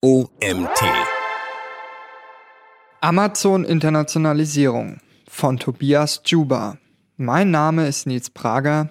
OMT. Amazon Internationalisierung von Tobias Juba. Mein Name ist Nils Prager.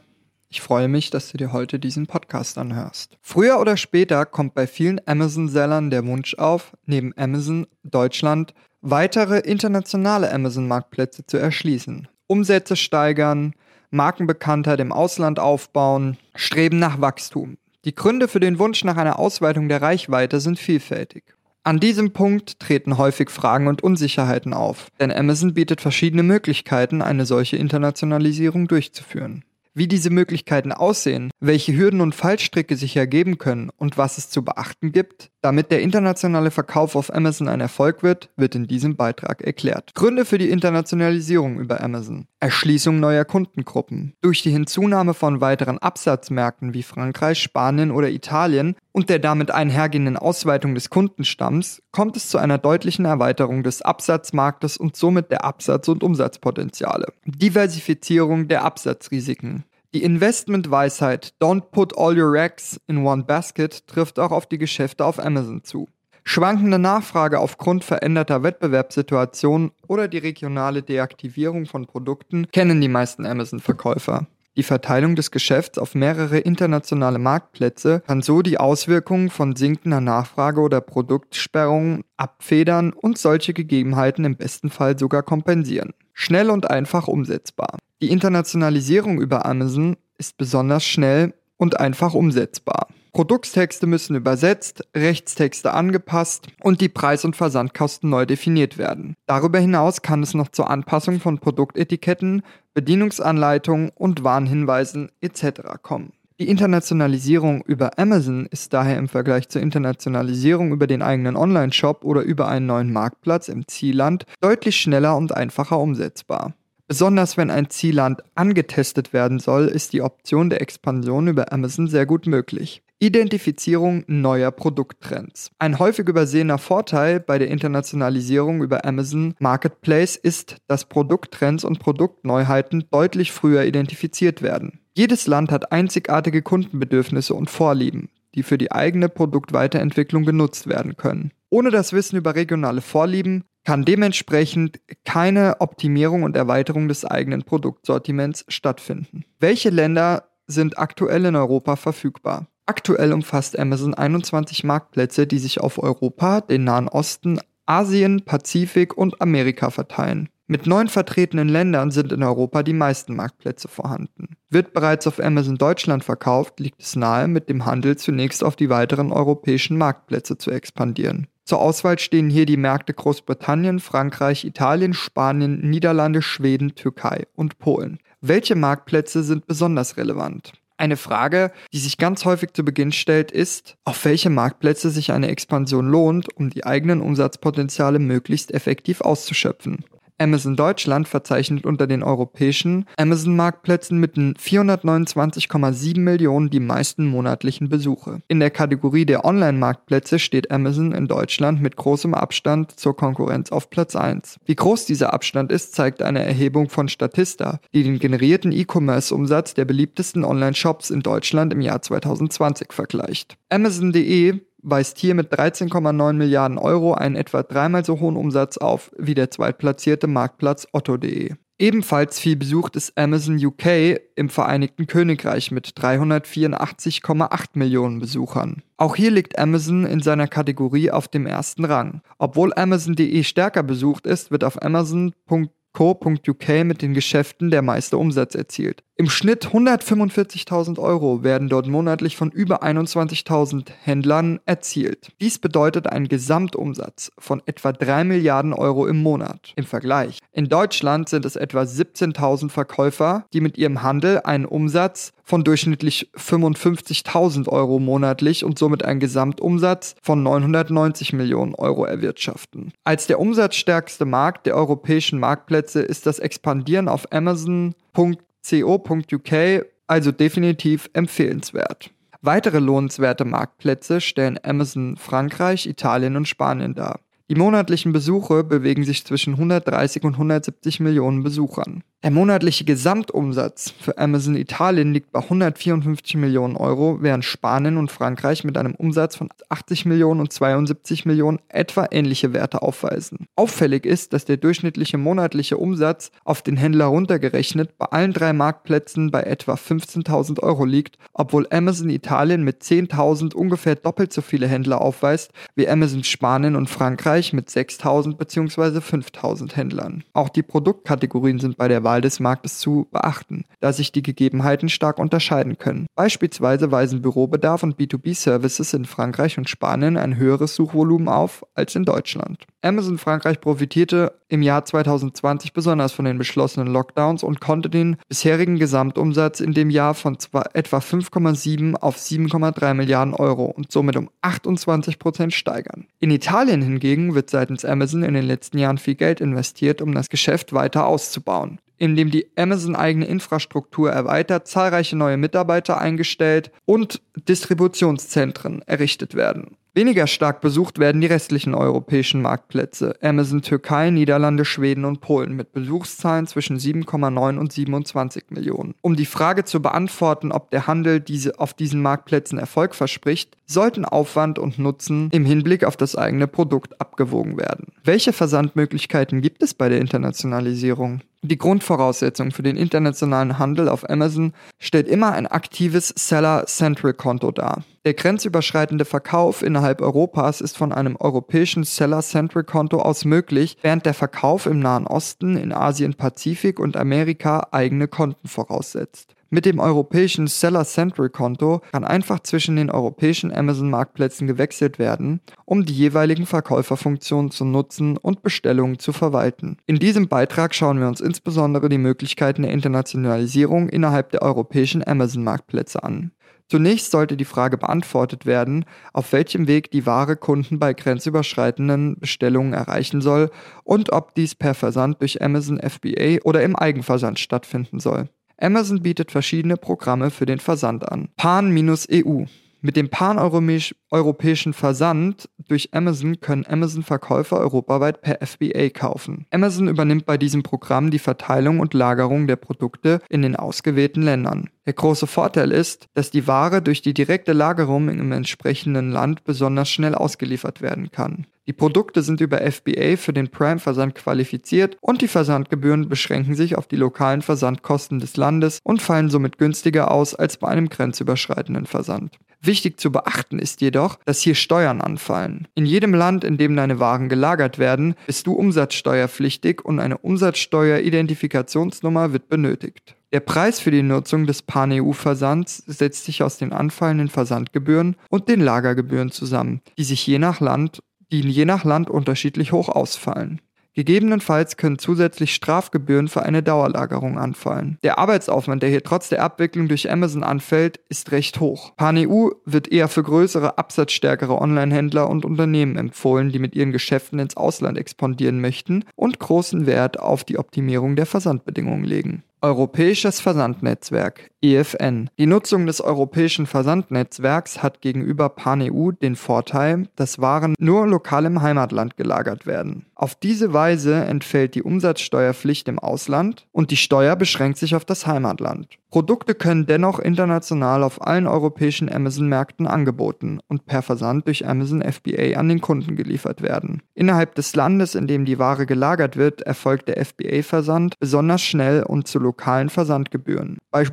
Ich freue mich, dass du dir heute diesen Podcast anhörst. Früher oder später kommt bei vielen Amazon-Sellern der Wunsch auf, neben Amazon Deutschland weitere internationale Amazon-Marktplätze zu erschließen. Umsätze steigern, Markenbekanntheit im Ausland aufbauen, Streben nach Wachstum. Die Gründe für den Wunsch nach einer Ausweitung der Reichweite sind vielfältig. An diesem Punkt treten häufig Fragen und Unsicherheiten auf, denn Amazon bietet verschiedene Möglichkeiten, eine solche Internationalisierung durchzuführen wie diese Möglichkeiten aussehen, welche Hürden und Fallstricke sich ergeben können und was es zu beachten gibt, damit der internationale Verkauf auf Amazon ein Erfolg wird, wird in diesem Beitrag erklärt. Gründe für die Internationalisierung über Amazon. Erschließung neuer Kundengruppen. Durch die Hinzunahme von weiteren Absatzmärkten wie Frankreich, Spanien oder Italien und der damit einhergehenden Ausweitung des Kundenstamms kommt es zu einer deutlichen Erweiterung des Absatzmarktes und somit der Absatz- und Umsatzpotenziale. Diversifizierung der Absatzrisiken. Die Investmentweisheit Don't put all your eggs in one basket trifft auch auf die Geschäfte auf Amazon zu. Schwankende Nachfrage aufgrund veränderter Wettbewerbssituationen oder die regionale Deaktivierung von Produkten kennen die meisten Amazon-Verkäufer. Die Verteilung des Geschäfts auf mehrere internationale Marktplätze kann so die Auswirkungen von sinkender Nachfrage oder Produktsperrungen abfedern und solche Gegebenheiten im besten Fall sogar kompensieren. Schnell und einfach umsetzbar. Die Internationalisierung über Amazon ist besonders schnell und einfach umsetzbar. Produkttexte müssen übersetzt, Rechtstexte angepasst und die Preis- und Versandkosten neu definiert werden. Darüber hinaus kann es noch zur Anpassung von Produktetiketten, Bedienungsanleitungen und Warnhinweisen etc. kommen. Die Internationalisierung über Amazon ist daher im Vergleich zur Internationalisierung über den eigenen Online-Shop oder über einen neuen Marktplatz im Zielland deutlich schneller und einfacher umsetzbar. Besonders wenn ein Zielland angetestet werden soll, ist die Option der Expansion über Amazon sehr gut möglich. Identifizierung neuer Produkttrends. Ein häufig übersehener Vorteil bei der Internationalisierung über Amazon Marketplace ist, dass Produkttrends und Produktneuheiten deutlich früher identifiziert werden. Jedes Land hat einzigartige Kundenbedürfnisse und Vorlieben, die für die eigene Produktweiterentwicklung genutzt werden können. Ohne das Wissen über regionale Vorlieben kann dementsprechend keine Optimierung und Erweiterung des eigenen Produktsortiments stattfinden. Welche Länder sind aktuell in Europa verfügbar? Aktuell umfasst Amazon 21 Marktplätze, die sich auf Europa, den Nahen Osten, Asien, Pazifik und Amerika verteilen. Mit neun vertretenen Ländern sind in Europa die meisten Marktplätze vorhanden. Wird bereits auf Amazon Deutschland verkauft, liegt es nahe, mit dem Handel zunächst auf die weiteren europäischen Marktplätze zu expandieren. Zur Auswahl stehen hier die Märkte Großbritannien, Frankreich, Italien, Spanien, Niederlande, Schweden, Türkei und Polen. Welche Marktplätze sind besonders relevant? Eine Frage, die sich ganz häufig zu Beginn stellt, ist, auf welche Marktplätze sich eine Expansion lohnt, um die eigenen Umsatzpotenziale möglichst effektiv auszuschöpfen. Amazon Deutschland verzeichnet unter den europäischen Amazon-Marktplätzen mit 429,7 Millionen die meisten monatlichen Besuche. In der Kategorie der Online-Marktplätze steht Amazon in Deutschland mit großem Abstand zur Konkurrenz auf Platz 1. Wie groß dieser Abstand ist, zeigt eine Erhebung von Statista, die den generierten E-Commerce-Umsatz der beliebtesten Online-Shops in Deutschland im Jahr 2020 vergleicht. Amazon.de weist hier mit 13,9 Milliarden Euro einen etwa dreimal so hohen Umsatz auf wie der zweitplatzierte Marktplatz Otto.de. Ebenfalls viel besucht ist Amazon UK im Vereinigten Königreich mit 384,8 Millionen Besuchern. Auch hier liegt Amazon in seiner Kategorie auf dem ersten Rang. Obwohl Amazon.de stärker besucht ist, wird auf Amazon.com Co.uk mit den Geschäften der meiste Umsatz erzielt. Im Schnitt 145.000 Euro werden dort monatlich von über 21.000 Händlern erzielt. Dies bedeutet einen Gesamtumsatz von etwa 3 Milliarden Euro im Monat. Im Vergleich. In Deutschland sind es etwa 17.000 Verkäufer, die mit ihrem Handel einen Umsatz von durchschnittlich 55.000 Euro monatlich und somit einen Gesamtumsatz von 990 Millionen Euro erwirtschaften. Als der umsatzstärkste Markt der europäischen Marktplätze ist das Expandieren auf Amazon.com co.uk also definitiv empfehlenswert. Weitere lohnenswerte Marktplätze stellen Amazon Frankreich, Italien und Spanien dar. Die monatlichen Besuche bewegen sich zwischen 130 und 170 Millionen Besuchern. Der monatliche Gesamtumsatz für Amazon Italien liegt bei 154 Millionen Euro, während Spanien und Frankreich mit einem Umsatz von 80 Millionen und 72 Millionen etwa ähnliche Werte aufweisen. Auffällig ist, dass der durchschnittliche monatliche Umsatz auf den Händler runtergerechnet bei allen drei Marktplätzen bei etwa 15.000 Euro liegt, obwohl Amazon Italien mit 10.000 ungefähr doppelt so viele Händler aufweist wie Amazon Spanien und Frankreich mit 6.000 bzw. 5.000 Händlern. Auch die Produktkategorien sind bei der Wahl des Marktes zu beachten, da sich die Gegebenheiten stark unterscheiden können. Beispielsweise weisen Bürobedarf und B2B-Services in Frankreich und Spanien ein höheres Suchvolumen auf als in Deutschland. Amazon Frankreich profitierte im Jahr 2020 besonders von den beschlossenen Lockdowns und konnte den bisherigen Gesamtumsatz in dem Jahr von etwa 5,7 auf 7,3 Milliarden Euro und somit um 28 Prozent steigern. In Italien hingegen wird seitens Amazon in den letzten Jahren viel Geld investiert, um das Geschäft weiter auszubauen indem die Amazon eigene Infrastruktur erweitert, zahlreiche neue Mitarbeiter eingestellt und Distributionszentren errichtet werden. Weniger stark besucht werden die restlichen europäischen Marktplätze, Amazon Türkei, Niederlande, Schweden und Polen mit Besuchszahlen zwischen 7,9 und 27 Millionen. Um die Frage zu beantworten, ob der Handel diese auf diesen Marktplätzen Erfolg verspricht, sollten Aufwand und Nutzen im Hinblick auf das eigene Produkt abgewogen werden. Welche Versandmöglichkeiten gibt es bei der Internationalisierung? Die Grundvoraussetzung für den internationalen Handel auf Amazon stellt immer ein aktives Seller-Central-Konto dar. Der grenzüberschreitende Verkauf innerhalb Europas ist von einem europäischen Seller-Central-Konto aus möglich, während der Verkauf im Nahen Osten, in Asien, Pazifik und Amerika eigene Konten voraussetzt. Mit dem europäischen Seller Central Konto kann einfach zwischen den europäischen Amazon Marktplätzen gewechselt werden, um die jeweiligen Verkäuferfunktionen zu nutzen und Bestellungen zu verwalten. In diesem Beitrag schauen wir uns insbesondere die Möglichkeiten der Internationalisierung innerhalb der europäischen Amazon Marktplätze an. Zunächst sollte die Frage beantwortet werden, auf welchem Weg die Ware Kunden bei grenzüberschreitenden Bestellungen erreichen soll und ob dies per Versand durch Amazon FBA oder im Eigenversand stattfinden soll. Amazon bietet verschiedene Programme für den Versand an. Pan-EU. Mit dem pan-europäischen Versand durch Amazon können Amazon-Verkäufer europaweit per FBA kaufen. Amazon übernimmt bei diesem Programm die Verteilung und Lagerung der Produkte in den ausgewählten Ländern. Der große Vorteil ist, dass die Ware durch die direkte Lagerung im entsprechenden Land besonders schnell ausgeliefert werden kann. Die Produkte sind über FBA für den Prime-Versand qualifiziert und die Versandgebühren beschränken sich auf die lokalen Versandkosten des Landes und fallen somit günstiger aus als bei einem grenzüberschreitenden Versand. Wichtig zu beachten ist jedoch, dass hier Steuern anfallen. In jedem Land, in dem deine Waren gelagert werden, bist du umsatzsteuerpflichtig und eine Umsatzsteueridentifikationsnummer wird benötigt. Der Preis für die Nutzung des Pan-EU-Versands setzt sich aus den anfallenden Versandgebühren und den Lagergebühren zusammen, die sich je nach Land die je nach Land unterschiedlich hoch ausfallen. Gegebenenfalls können zusätzlich Strafgebühren für eine Dauerlagerung anfallen. Der Arbeitsaufwand, der hier trotz der Abwicklung durch Amazon anfällt, ist recht hoch. PanEU wird eher für größere, absatzstärkere Online-Händler und Unternehmen empfohlen, die mit ihren Geschäften ins Ausland expandieren möchten und großen Wert auf die Optimierung der Versandbedingungen legen. Europäisches Versandnetzwerk EFN. Die Nutzung des europäischen Versandnetzwerks hat gegenüber PanEU den Vorteil, dass Waren nur lokal im Heimatland gelagert werden. Auf diese Weise entfällt die Umsatzsteuerpflicht im Ausland und die Steuer beschränkt sich auf das Heimatland. Produkte können dennoch international auf allen europäischen Amazon-Märkten angeboten und per Versand durch Amazon FBA an den Kunden geliefert werden. Innerhalb des Landes, in dem die Ware gelagert wird, erfolgt der FBA-Versand besonders schnell und zu lokalen Versandgebühren. Bei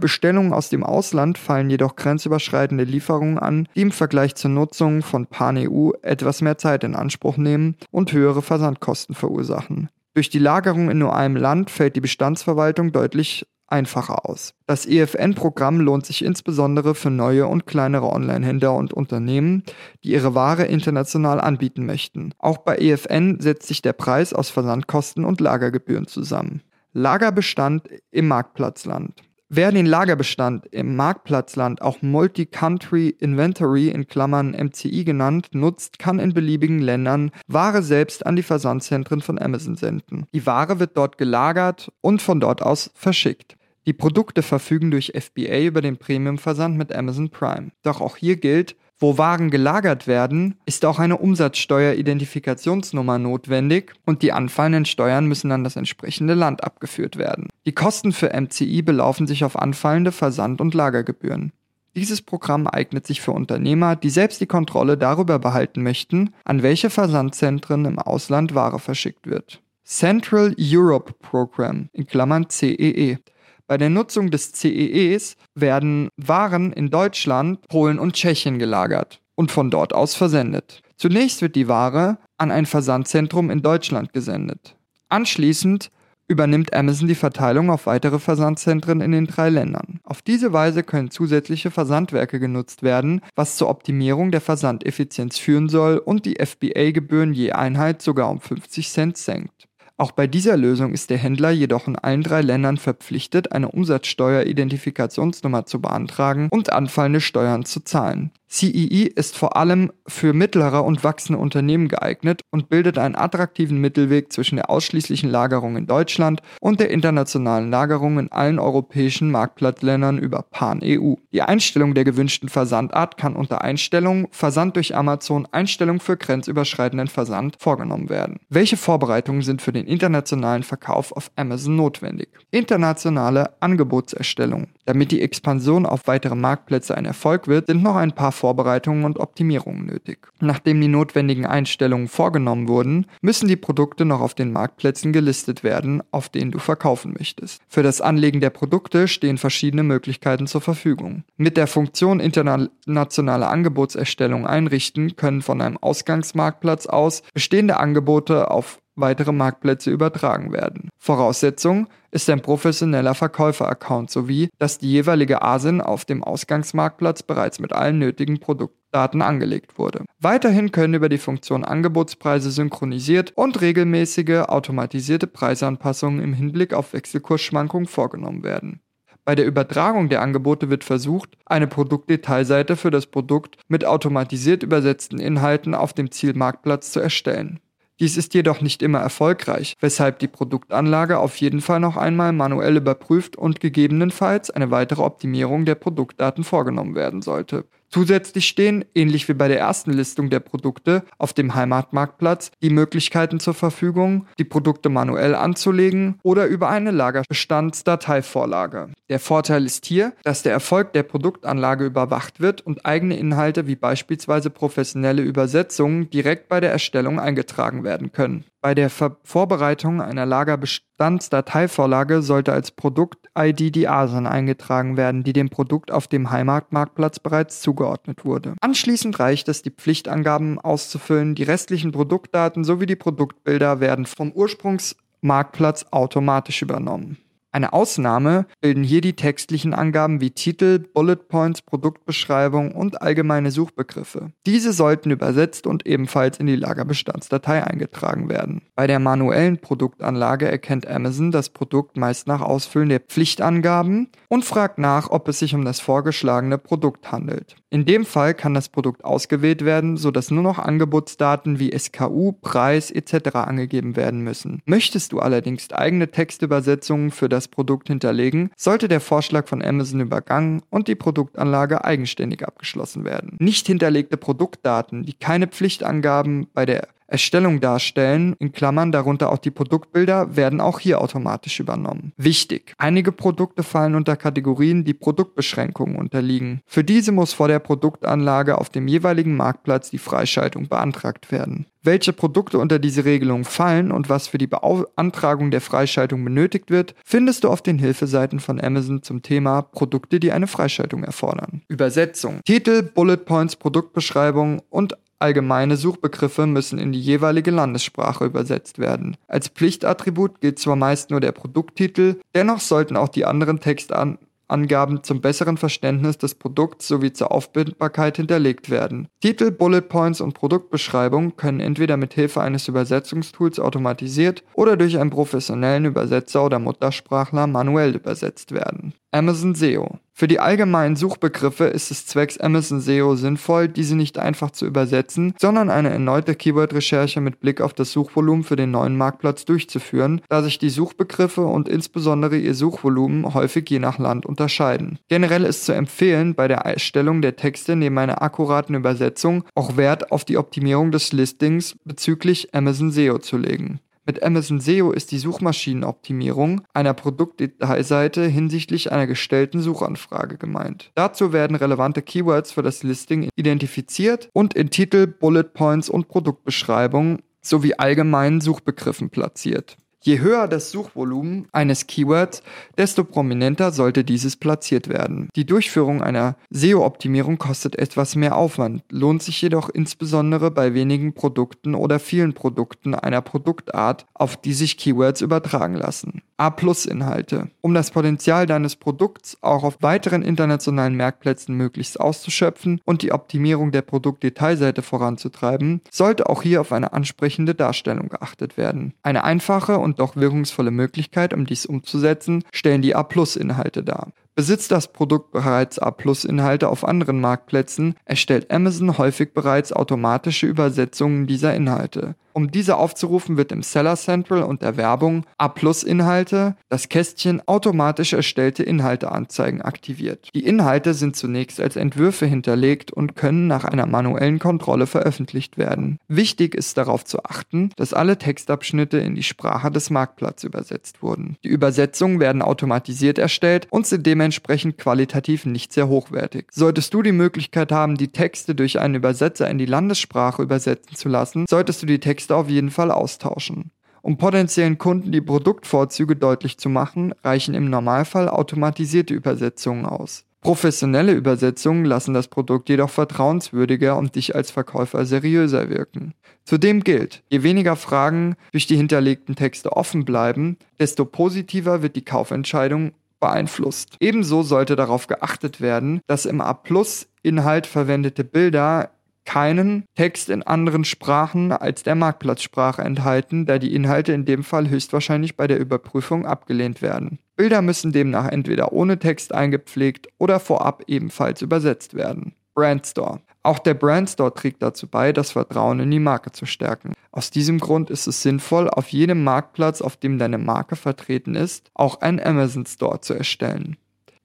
Bestellungen aus dem Ausland fallen jedoch grenzüberschreitende Lieferungen an, die im Vergleich zur Nutzung von PanEU etwas mehr Zeit in Anspruch nehmen und höhere Versandkosten verursachen. Durch die Lagerung in nur einem Land fällt die Bestandsverwaltung deutlich einfacher aus. Das EFN-Programm lohnt sich insbesondere für neue und kleinere Online-Händler und Unternehmen, die ihre Ware international anbieten möchten. Auch bei EFN setzt sich der Preis aus Versandkosten und Lagergebühren zusammen. Lagerbestand im Marktplatzland. Wer den Lagerbestand im Marktplatzland, auch Multi-Country Inventory in Klammern MCI genannt, nutzt, kann in beliebigen Ländern Ware selbst an die Versandzentren von Amazon senden. Die Ware wird dort gelagert und von dort aus verschickt. Die Produkte verfügen durch FBA über den Premium-Versand mit Amazon Prime. Doch auch hier gilt, Wo Waren gelagert werden, ist auch eine Umsatzsteueridentifikationsnummer notwendig und die anfallenden Steuern müssen an das entsprechende Land abgeführt werden. Die Kosten für MCI belaufen sich auf anfallende Versand- und Lagergebühren. Dieses Programm eignet sich für Unternehmer, die selbst die Kontrolle darüber behalten möchten, an welche Versandzentren im Ausland Ware verschickt wird. Central Europe Program in Klammern CEE. Bei der Nutzung des CEEs werden Waren in Deutschland, Polen und Tschechien gelagert und von dort aus versendet. Zunächst wird die Ware an ein Versandzentrum in Deutschland gesendet. Anschließend übernimmt Amazon die Verteilung auf weitere Versandzentren in den drei Ländern. Auf diese Weise können zusätzliche Versandwerke genutzt werden, was zur Optimierung der Versandeffizienz führen soll und die FBA-Gebühren je Einheit sogar um 50 Cent senkt. Auch bei dieser Lösung ist der Händler jedoch in allen drei Ländern verpflichtet, eine Umsatzsteueridentifikationsnummer zu beantragen und anfallende Steuern zu zahlen. CEE ist vor allem für mittlere und wachsende Unternehmen geeignet und bildet einen attraktiven Mittelweg zwischen der ausschließlichen Lagerung in Deutschland und der internationalen Lagerung in allen europäischen Marktplatzländern über Pan-EU. Die Einstellung der gewünschten Versandart kann unter Einstellung Versand durch Amazon Einstellung für grenzüberschreitenden Versand vorgenommen werden. Welche Vorbereitungen sind für den internationalen Verkauf auf Amazon notwendig? Internationale Angebotserstellung. Damit die Expansion auf weitere Marktplätze ein Erfolg wird, sind noch ein paar Vorbereitungen und Optimierungen nötig. Nachdem die notwendigen Einstellungen vorgenommen wurden, müssen die Produkte noch auf den Marktplätzen gelistet werden, auf denen du verkaufen möchtest. Für das Anlegen der Produkte stehen verschiedene Möglichkeiten zur Verfügung. Mit der Funktion internationale Angebotserstellung einrichten können von einem Ausgangsmarktplatz aus bestehende Angebote auf weitere Marktplätze übertragen werden. Voraussetzung ist ein professioneller Verkäufer-Account sowie, dass die jeweilige ASIN auf dem Ausgangsmarktplatz bereits mit allen nötigen Produktdaten angelegt wurde. Weiterhin können über die Funktion Angebotspreise synchronisiert und regelmäßige automatisierte Preisanpassungen im Hinblick auf Wechselkursschwankungen vorgenommen werden. Bei der Übertragung der Angebote wird versucht, eine Produktdetailseite für das Produkt mit automatisiert übersetzten Inhalten auf dem Zielmarktplatz zu erstellen. Dies ist jedoch nicht immer erfolgreich, weshalb die Produktanlage auf jeden Fall noch einmal manuell überprüft und gegebenenfalls eine weitere Optimierung der Produktdaten vorgenommen werden sollte. Zusätzlich stehen, ähnlich wie bei der ersten Listung der Produkte auf dem Heimatmarktplatz, die Möglichkeiten zur Verfügung, die Produkte manuell anzulegen oder über eine Lagerbestandsdateivorlage. Der Vorteil ist hier, dass der Erfolg der Produktanlage überwacht wird und eigene Inhalte wie beispielsweise professionelle Übersetzungen direkt bei der Erstellung eingetragen werden können. Bei der Ver Vorbereitung einer Lagerbestandsdateivorlage sollte als Produkt-ID die ASIN eingetragen werden, die dem Produkt auf dem Heimatmarktplatz bereits zugeordnet wurde. Anschließend reicht es, die Pflichtangaben auszufüllen. Die restlichen Produktdaten sowie die Produktbilder werden vom Ursprungsmarktplatz automatisch übernommen. Eine Ausnahme bilden hier die textlichen Angaben wie Titel, Bullet Points, Produktbeschreibung und allgemeine Suchbegriffe. Diese sollten übersetzt und ebenfalls in die Lagerbestandsdatei eingetragen werden. Bei der manuellen Produktanlage erkennt Amazon das Produkt meist nach Ausfüllen der Pflichtangaben und fragt nach, ob es sich um das vorgeschlagene Produkt handelt. In dem Fall kann das Produkt ausgewählt werden, sodass nur noch Angebotsdaten wie SKU, Preis etc. angegeben werden müssen. Möchtest du allerdings eigene Textübersetzungen für das Produkt hinterlegen, sollte der Vorschlag von Amazon übergangen und die Produktanlage eigenständig abgeschlossen werden. Nicht hinterlegte Produktdaten, die keine Pflichtangaben bei der Erstellung darstellen, in Klammern darunter auch die Produktbilder, werden auch hier automatisch übernommen. Wichtig, einige Produkte fallen unter Kategorien, die Produktbeschränkungen unterliegen. Für diese muss vor der Produktanlage auf dem jeweiligen Marktplatz die Freischaltung beantragt werden. Welche Produkte unter diese Regelung fallen und was für die Beantragung der Freischaltung benötigt wird, findest du auf den Hilfeseiten von Amazon zum Thema Produkte, die eine Freischaltung erfordern. Übersetzung. Titel, Bullet Points, Produktbeschreibung und Allgemeine Suchbegriffe müssen in die jeweilige Landessprache übersetzt werden. Als Pflichtattribut gilt zwar meist nur der Produkttitel, dennoch sollten auch die anderen Textangaben zum besseren Verständnis des Produkts sowie zur Aufbindbarkeit hinterlegt werden. Titel, Bullet Points und Produktbeschreibung können entweder mit Hilfe eines Übersetzungstools automatisiert oder durch einen professionellen Übersetzer oder Muttersprachler manuell übersetzt werden. Amazon SEO Für die allgemeinen Suchbegriffe ist es zwecks Amazon SEO sinnvoll, diese nicht einfach zu übersetzen, sondern eine erneute Keyword-Recherche mit Blick auf das Suchvolumen für den neuen Marktplatz durchzuführen, da sich die Suchbegriffe und insbesondere ihr Suchvolumen häufig je nach Land unterscheiden. Generell ist zu empfehlen, bei der Erstellung der Texte neben einer akkuraten Übersetzung auch Wert auf die Optimierung des Listings bezüglich Amazon SEO zu legen. Mit Amazon SEO ist die Suchmaschinenoptimierung einer Produktdetailseite hinsichtlich einer gestellten Suchanfrage gemeint. Dazu werden relevante Keywords für das Listing identifiziert und in Titel, Bullet Points und Produktbeschreibung sowie allgemeinen Suchbegriffen platziert. Je höher das Suchvolumen eines Keywords, desto prominenter sollte dieses platziert werden. Die Durchführung einer SEO-Optimierung kostet etwas mehr Aufwand, lohnt sich jedoch insbesondere bei wenigen Produkten oder vielen Produkten einer Produktart, auf die sich Keywords übertragen lassen. A-Plus-Inhalte. Um das Potenzial deines Produkts auch auf weiteren internationalen Marktplätzen möglichst auszuschöpfen und die Optimierung der Produktdetailseite voranzutreiben, sollte auch hier auf eine ansprechende Darstellung geachtet werden. Eine einfache und doch wirkungsvolle Möglichkeit, um dies umzusetzen, stellen die A-Plus-Inhalte dar. Besitzt das Produkt bereits A-Plus-Inhalte auf anderen Marktplätzen, erstellt Amazon häufig bereits automatische Übersetzungen dieser Inhalte. Um diese aufzurufen, wird im Seller Central und der Werbung A-Plus-Inhalte das Kästchen automatisch erstellte Inhalteanzeigen aktiviert. Die Inhalte sind zunächst als Entwürfe hinterlegt und können nach einer manuellen Kontrolle veröffentlicht werden. Wichtig ist darauf zu achten, dass alle Textabschnitte in die Sprache des Marktplatzes übersetzt wurden. Die Übersetzungen werden automatisiert erstellt und sind dementsprechend qualitativ nicht sehr hochwertig. Solltest du die Möglichkeit haben, die Texte durch einen Übersetzer in die Landessprache übersetzen zu lassen, solltest du die Texte Texte auf jeden Fall austauschen. Um potenziellen Kunden die Produktvorzüge deutlich zu machen, reichen im Normalfall automatisierte Übersetzungen aus. Professionelle Übersetzungen lassen das Produkt jedoch vertrauenswürdiger und dich als Verkäufer seriöser wirken. Zudem gilt, je weniger Fragen durch die hinterlegten Texte offen bleiben, desto positiver wird die Kaufentscheidung beeinflusst. Ebenso sollte darauf geachtet werden, dass im A-Plus-Inhalt verwendete Bilder keinen Text in anderen Sprachen als der Marktplatzsprache enthalten, da die Inhalte in dem Fall höchstwahrscheinlich bei der Überprüfung abgelehnt werden. Bilder müssen demnach entweder ohne Text eingepflegt oder vorab ebenfalls übersetzt werden. Brandstore. Auch der Brandstore trägt dazu bei, das Vertrauen in die Marke zu stärken. Aus diesem Grund ist es sinnvoll, auf jedem Marktplatz, auf dem deine Marke vertreten ist, auch einen Amazon Store zu erstellen.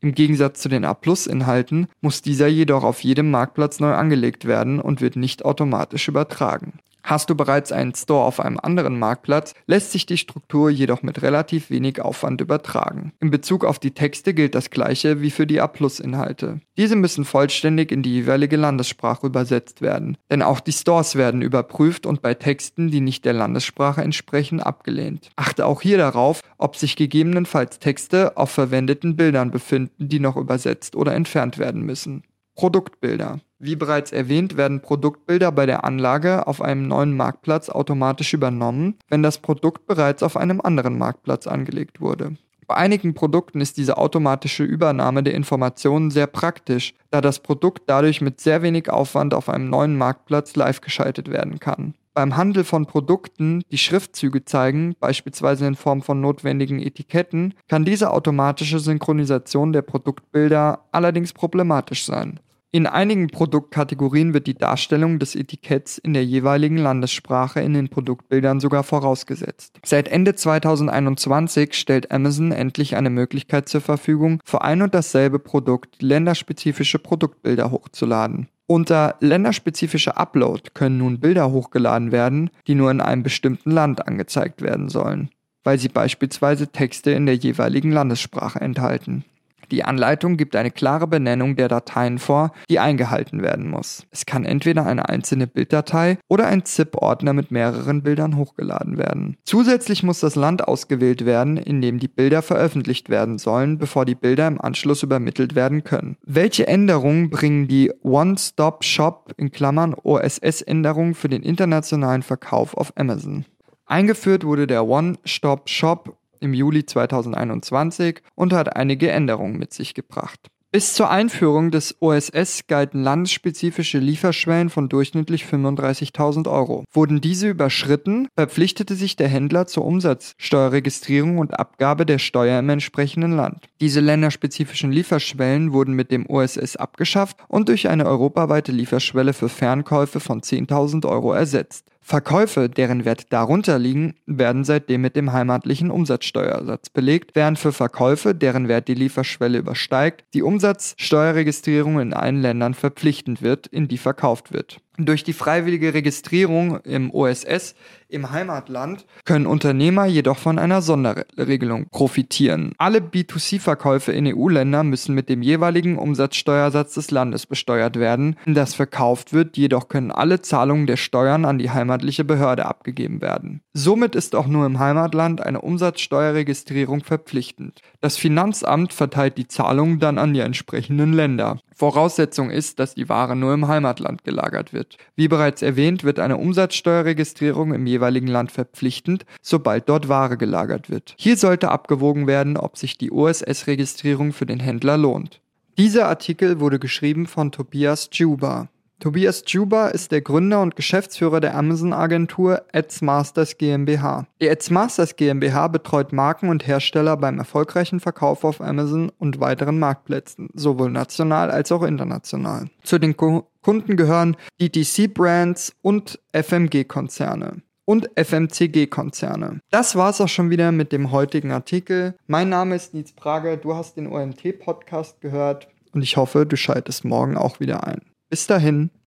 Im Gegensatz zu den A-Plus-Inhalten muss dieser jedoch auf jedem Marktplatz neu angelegt werden und wird nicht automatisch übertragen. Hast du bereits einen Store auf einem anderen Marktplatz, lässt sich die Struktur jedoch mit relativ wenig Aufwand übertragen. In Bezug auf die Texte gilt das gleiche wie für die A-Plus-Inhalte. Diese müssen vollständig in die jeweilige Landessprache übersetzt werden, denn auch die Stores werden überprüft und bei Texten, die nicht der Landessprache entsprechen, abgelehnt. Achte auch hier darauf, ob sich gegebenenfalls Texte auf verwendeten Bildern befinden, die noch übersetzt oder entfernt werden müssen. Produktbilder. Wie bereits erwähnt, werden Produktbilder bei der Anlage auf einem neuen Marktplatz automatisch übernommen, wenn das Produkt bereits auf einem anderen Marktplatz angelegt wurde. Bei einigen Produkten ist diese automatische Übernahme der Informationen sehr praktisch, da das Produkt dadurch mit sehr wenig Aufwand auf einem neuen Marktplatz live geschaltet werden kann. Beim Handel von Produkten, die Schriftzüge zeigen, beispielsweise in Form von notwendigen Etiketten, kann diese automatische Synchronisation der Produktbilder allerdings problematisch sein. In einigen Produktkategorien wird die Darstellung des Etiketts in der jeweiligen Landessprache in den Produktbildern sogar vorausgesetzt. Seit Ende 2021 stellt Amazon endlich eine Möglichkeit zur Verfügung, für ein und dasselbe Produkt länderspezifische Produktbilder hochzuladen. Unter länderspezifischer Upload können nun Bilder hochgeladen werden, die nur in einem bestimmten Land angezeigt werden sollen, weil sie beispielsweise Texte in der jeweiligen Landessprache enthalten. Die Anleitung gibt eine klare Benennung der Dateien vor, die eingehalten werden muss. Es kann entweder eine einzelne Bilddatei oder ein ZIP-Ordner mit mehreren Bildern hochgeladen werden. Zusätzlich muss das Land ausgewählt werden, in dem die Bilder veröffentlicht werden sollen, bevor die Bilder im Anschluss übermittelt werden können. Welche Änderungen bringen die One-Stop-Shop in Klammern OSS-Änderungen für den internationalen Verkauf auf Amazon? Eingeführt wurde der One-Stop-Shop im Juli 2021 und hat einige Änderungen mit sich gebracht. Bis zur Einführung des OSS galten landesspezifische Lieferschwellen von durchschnittlich 35.000 Euro. Wurden diese überschritten, verpflichtete sich der Händler zur Umsatzsteuerregistrierung und Abgabe der Steuer im entsprechenden Land. Diese länderspezifischen Lieferschwellen wurden mit dem OSS abgeschafft und durch eine europaweite Lieferschwelle für Fernkäufe von 10.000 Euro ersetzt. Verkäufe, deren Wert darunter liegen, werden seitdem mit dem heimatlichen Umsatzsteuersatz belegt, während für Verkäufe, deren Wert die Lieferschwelle übersteigt, die Umsatzsteuerregistrierung in allen Ländern verpflichtend wird, in die verkauft wird. Durch die freiwillige Registrierung im OSS im Heimatland können Unternehmer jedoch von einer Sonderregelung profitieren. Alle B2C-Verkäufe in EU-Ländern müssen mit dem jeweiligen Umsatzsteuersatz des Landes besteuert werden, in das verkauft wird, jedoch können alle Zahlungen der Steuern an die heimatliche Behörde abgegeben werden. Somit ist auch nur im Heimatland eine Umsatzsteuerregistrierung verpflichtend. Das Finanzamt verteilt die Zahlungen dann an die entsprechenden Länder. Voraussetzung ist, dass die Ware nur im Heimatland gelagert wird. Wie bereits erwähnt, wird eine Umsatzsteuerregistrierung im jeweiligen Land verpflichtend, sobald dort Ware gelagert wird. Hier sollte abgewogen werden, ob sich die OSS-Registrierung für den Händler lohnt. Dieser Artikel wurde geschrieben von Tobias Juba. Tobias Juba ist der Gründer und Geschäftsführer der Amazon-Agentur AdsMasters GmbH. Die AdsMasters GmbH betreut Marken und Hersteller beim erfolgreichen Verkauf auf Amazon und weiteren Marktplätzen, sowohl national als auch international. Zu den Ko Kunden gehören DTC-Brands und FMG-Konzerne und FMCG-Konzerne. Das war's auch schon wieder mit dem heutigen Artikel. Mein Name ist Nietz Prager, du hast den OMT-Podcast gehört und ich hoffe, du schaltest morgen auch wieder ein. Bis dahin.